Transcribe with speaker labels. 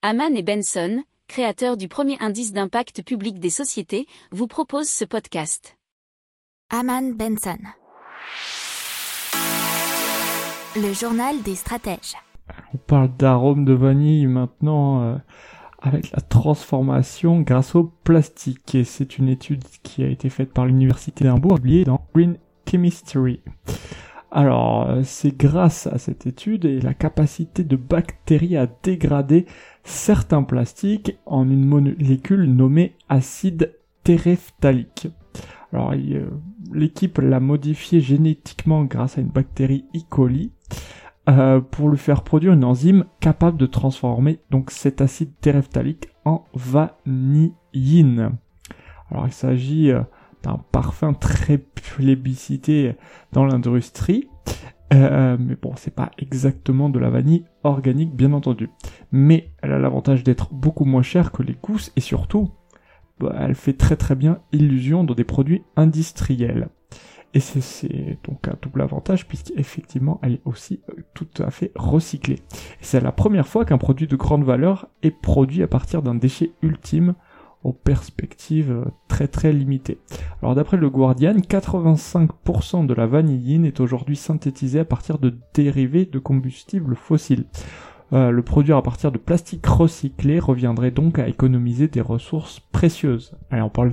Speaker 1: Haman et Benson, créateurs du premier indice d'impact public des sociétés, vous proposent ce podcast.
Speaker 2: Haman Benson. Le journal des stratèges.
Speaker 3: On parle d'arôme de vanille maintenant euh, avec la transformation grâce au plastique. Et c'est une étude qui a été faite par l'université d'Hambourg, publiée dans Green Chemistry. Alors, euh, c'est grâce à cette étude et la capacité de bactéries à dégrader certains plastiques en une molécule nommée acide téréphthalique. Alors, euh, l'équipe l'a modifié génétiquement grâce à une bactérie E. coli euh, pour lui faire produire une enzyme capable de transformer donc cet acide téréphthalique en vanilline. Alors, il s'agit un parfum très plébiscité dans l'industrie. Euh, mais bon, c'est pas exactement de la vanille organique, bien entendu. Mais elle a l'avantage d'être beaucoup moins chère que les gousses et surtout, bah, elle fait très très bien illusion dans des produits industriels. Et c'est donc un double avantage puisqu'effectivement elle est aussi euh, tout à fait recyclée. C'est la première fois qu'un produit de grande valeur est produit à partir d'un déchet ultime aux perspectives euh, très très limitées. Alors d'après le Guardian, 85% de la vanilline est aujourd'hui synthétisée à partir de dérivés de combustibles fossiles. Euh, le produire à partir de plastique recyclé reviendrait donc à économiser des ressources précieuses. Allez, on parle